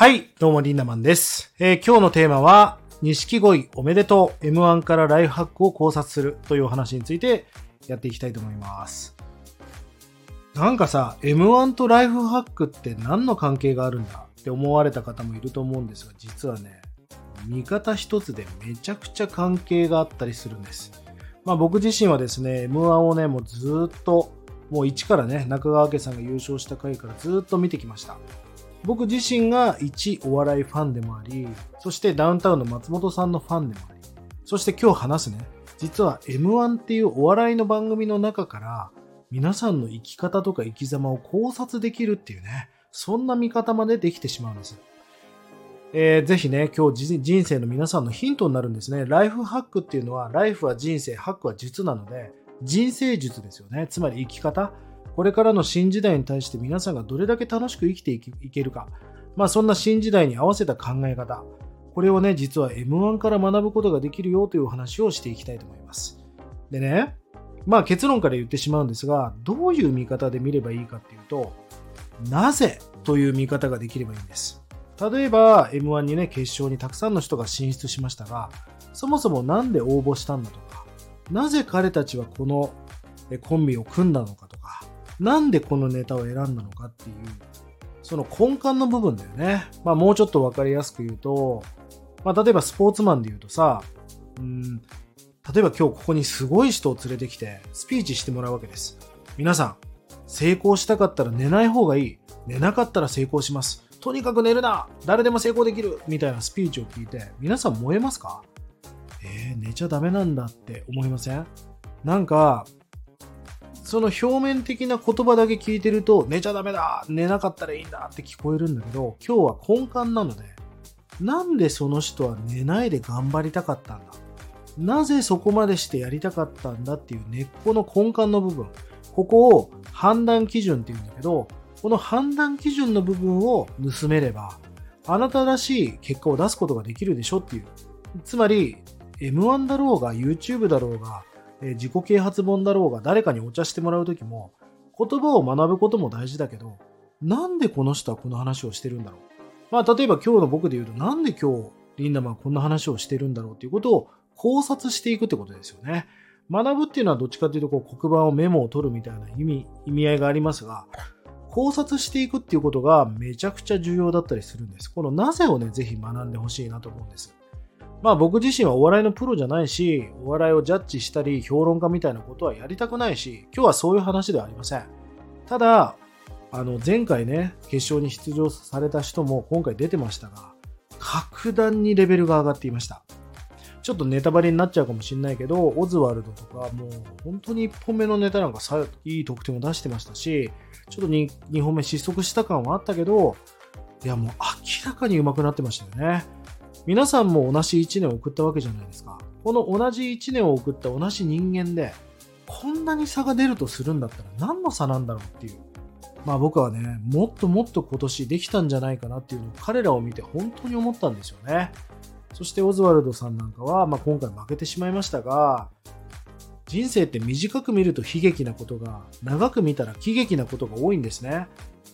はい、どうもリンダマンです。えー今日のテーマは、錦鯉おめでとう M1 からライフハックを考察するというお話についてやっていきたいと思います。なんかさ、M1 とライフハックって何の関係があるんだ？って思われた方もいると思うんですが、実はね、見方一つでめちゃくちゃ関係があったりするんです。まあ僕自身はですね、M1 をね、もうずっと、もう一からね、中川家さんが優勝した回からずっと見てきました。僕自身が一お笑いファンでもあり、そしてダウンタウンの松本さんのファンでもあり、そして今日話すね、実は M1 っていうお笑いの番組の中から、皆さんの生き方とか生き様を考察できるっていうね、そんな見方までできてしまうんです。えーぜひね、今日人生の皆さんのヒントになるんですね。ライフハックっていうのは、ライフは人生、ハックは術なので、人生術ですよね。つまり生き方。これからの新時代に対して皆さんがどれだけ楽しく生きていけるか。まあそんな新時代に合わせた考え方。これをね、実は M1 から学ぶことができるよという話をしていきたいと思います。でね、まあ結論から言ってしまうんですが、どういう見方で見ればいいかっていうと、なぜという見方ができればいいんです。例えば M1 にね、決勝にたくさんの人が進出しましたが、そもそもなんで応募したんだとか、なぜ彼たちはこのコンビを組んだのか、なんでこのネタを選んだのかっていう、その根幹の部分だよね。まあもうちょっとわかりやすく言うと、まあ例えばスポーツマンで言うとさ、うん、例えば今日ここにすごい人を連れてきてスピーチしてもらうわけです。皆さん、成功したかったら寝ない方がいい。寝なかったら成功します。とにかく寝るな誰でも成功できるみたいなスピーチを聞いて、皆さん燃えますか？えー、寝ちゃダメなんだって思いません？なんか、その表面的な言葉だけ聞いてると、寝ちゃダメだ寝なかったらいいんだって聞こえるんだけど、今日は根幹なので、なんでその人は寝ないで頑張りたかったんだ？なぜそこまでしてやりたかったんだっていう根っこの根幹の部分。ここを判断基準って言うんだけど、この判断基準の部分を盗めれば、あなたらしい結果を出すことができるでしょっていう。つまり、M1 だろうが YouTube だろうが、え自己啓発本だろうが誰かにお茶してもらうときも、言葉を学ぶことも大事だけど、なんでこの人はこの話をしてるんだろう？まあ、例えば今日の僕で言うと、なんで今日、リンダマンはこんな話をしてるんだろうっていうことを考察していくってことですよね。学ぶっていうのはどっちかというと、こう黒板をメモを取るみたいな意味、意味合いがありますが、考察していくっていうことがめちゃくちゃ重要だったりするんです。このなぜをね、ぜひ学んでほしいなと思うんです。まあ僕自身はお笑いのプロじゃないし、お笑いをジャッジしたり評論家みたいなことはやりたくないし、今日はそういう話ではありません。ただ、あの前回ね、決勝に出場された人も今回出てましたが、格段にレベルが上がっていました。ちょっとネタバレになっちゃうかもしれないけど、オズワルドとかもう本当に1本目のネタなんかさいい得点を出してましたし、ちょっと 2, 2本目失速した感はあったけど、いやもう明らかに上手くなってましたよね。皆さんも同じ1年を送ったわけじゃないですか。この同じ1年を送った同じ人間で、こんなに差が出るとするんだったら何の差なんだろうっていう。まあ僕はね、もっともっと今年できたんじゃないかなっていうのを彼らを見て本当に思ったんですよね。そしてオズワルドさんなんかは、まあ、今回負けてしまいましたが、人生って短く見ると悲劇なことが、長く見たら喜劇なことが多いんですね。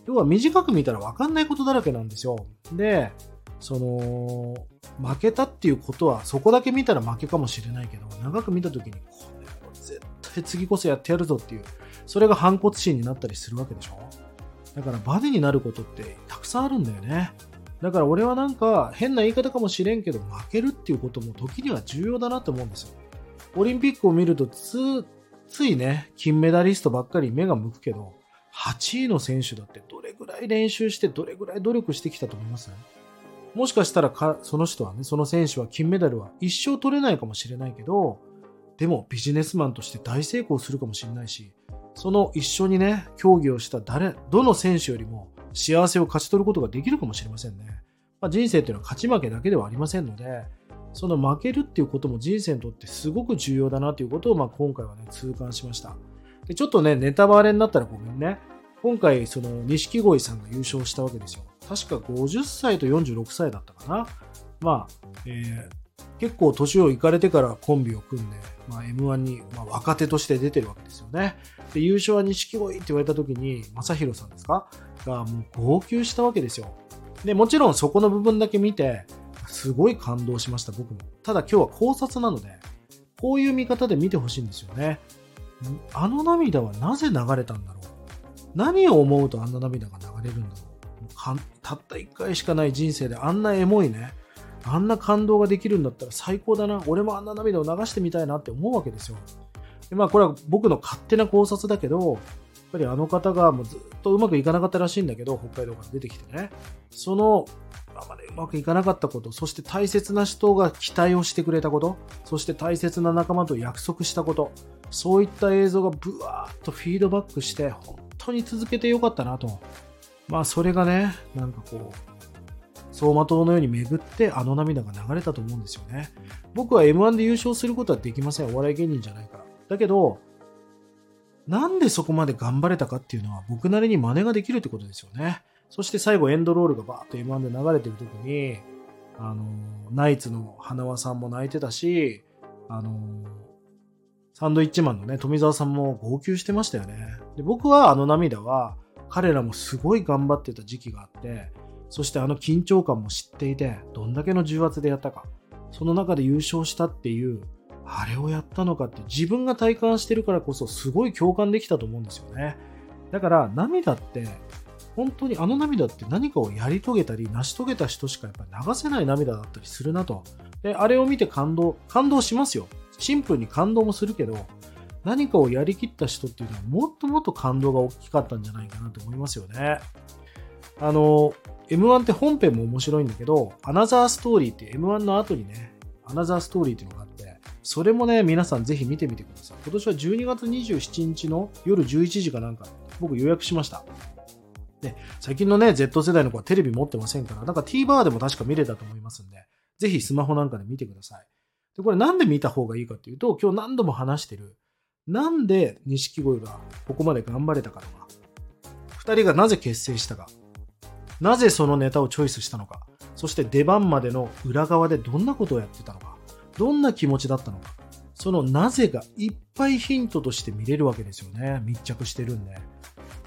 要は短く見たら分かんないことだらけなんですよ。で、その、負けたっていうことは、そこだけ見たら負けかもしれないけど、長く見た時に、これは絶対次こそやってやるぞっていう、それが反骨心になったりするわけでしょ？だからバネになることってたくさんあるんだよね。だから俺はなんか変な言い方かもしれんけど、負けるっていうことも時には重要だなと思うんですよ。オリンピックを見るとつ、ついね、金メダリストばっかり目が向くけど、8位の選手だってどれぐらい練習してどれぐらい努力してきたと思います？もしかしたらかその人はね、その選手は金メダルは一生取れないかもしれないけど、でもビジネスマンとして大成功するかもしれないし、その一緒にね、競技をした誰、どの選手よりも幸せを勝ち取ることができるかもしれませんね。まあ、人生っていうのは勝ち負けだけではありませんので、その負けるっていうことも人生にとってすごく重要だなということを、まあ、今回はね、痛感しました。で、ちょっとね、ネタバレになったらごめんね。今回、その、錦鯉さんが優勝したわけですよ。確か50歳と46歳だったかな。まあ、えー結構年をいかれてからコンビを組んで、まあ、M1 に、まあ、若手として出てるわけですよね。で、優勝は錦鯉って言われた時に、正宏さんですか？がもう号泣したわけですよ。で、もちろんそこの部分だけ見て、すごい感動しました、僕も。ただ今日は考察なので、こういう見方で見てほしいんですよね。あの涙はなぜ流れたんだろ何を思うとあんな涙が流れるんだろうたった一回しかない人生であんなエモいね、あんな感動ができるんだったら最高だな。俺もあんな涙を流してみたいなって思うわけですよ。でまあこれは僕の勝手な考察だけど、やっぱりあの方がもうずっとうまくいかなかったらしいんだけど、北海道から出てきてね。その今までうまくいかなかったこと、そして大切な人が期待をしてくれたこと、そして大切な仲間と約束したこと、そういった映像がブワーッとフィードバックして、本当に続けてよかったなと。まあそれがね、なんかこう、走馬灯のように巡ってあの涙が流れたと思うんですよね。僕は M1 で優勝することはできません。お笑い芸人じゃないから。だけど、なんでそこまで頑張れたかっていうのは僕なりに真似ができるってことですよね。そして最後エンドロールがバーッと M1 で流れてる時に、あの、ナイツの花輪さんも泣いてたし、あの、サンドイッチマンのね、富澤さんも号泣してましたよね。で僕はあの涙は、彼らもすごい頑張ってた時期があって、そしてあの緊張感も知っていて、どんだけの重圧でやったか。その中で優勝したっていう、あれをやったのかって自分が体感してるからこそすごい共感できたと思うんですよね。だから涙って本当にあの涙って何かをやり遂げたり成し遂げた人しかやっぱ流せない涙だったりするなと。で、あれを見て感動、感動しますよ。シンプルに感動もするけど、何かをやりきった人っていうのはもっともっと感動が大きかったんじゃないかなと思いますよね。あの、M1 って本編も面白いんだけど、アナザーストーリーって M1 の後にね、アナザーストーリーっていうのがあって、それもね、皆さんぜひ見てみてください。今年は12月27日の夜11時かなんか、僕予約しました。で、最近のね、Z 世代の子はテレビ持ってませんから、なんか TVer でも確か見れたと思いますんで、ぜひスマホなんかで見てください。で、これなんで見た方がいいかっていうと、今日何度も話してる、なんで錦鯉がここまで頑張れたかとか、二人がなぜ結成したか、なぜそのネタをチョイスしたのか、そして出番までの裏側でどんなことをやってたのか、どんな気持ちだったのか、そのなぜがいっぱいヒントとして見れるわけですよね。密着してるんで。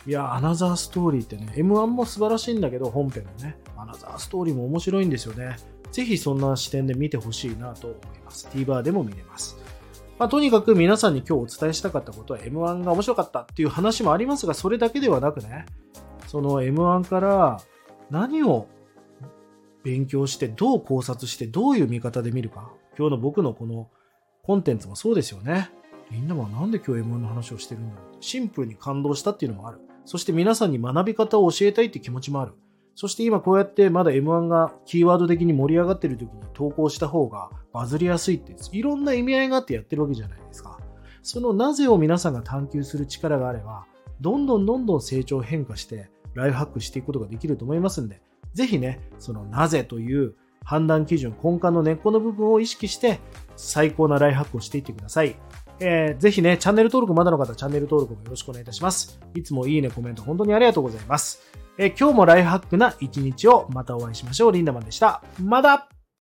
いや、アナザーストーリーってね、M1 も素晴らしいんだけど、本編のね、アナザーストーリーも面白いんですよね。ぜひそんな視点で見てほしいなと思います。TVer でも見れます。まあ、とにかく皆さんに今日お伝えしたかったことは M1 が面白かったっていう話もありますが、それだけではなくね、その M1 から何を勉強して、どう考察して、どういう見方で見るか。今日の僕のこのコンテンツもそうですよね。みんなはなんで今日 M1 の話をしてるんだろうシンプルに感動したっていうのもある。そして皆さんに学び方を教えたいって気持ちもある。そして今こうやってまだ M1 がキーワード的に盛り上がってる時に投稿した方がバズりやすいっていろんな意味合いがあってやってるわけじゃないですか。そのなぜを皆さんが探求する力があれば、どんどんどんどん成長変化してライフハックしていくことができると思いますんで、ぜひね、そのなぜという判断基準、根幹の根っこの部分を意識して最高なライフハックをしていってください。えー、ぜひね、チャンネル登録まだの方、チャンネル登録もよろしくお願いいたします。いつもいいね、コメント本当にありがとうございます。え、今日もライフハックな一日をまたお会いしましょう。リンダマンでした。まだ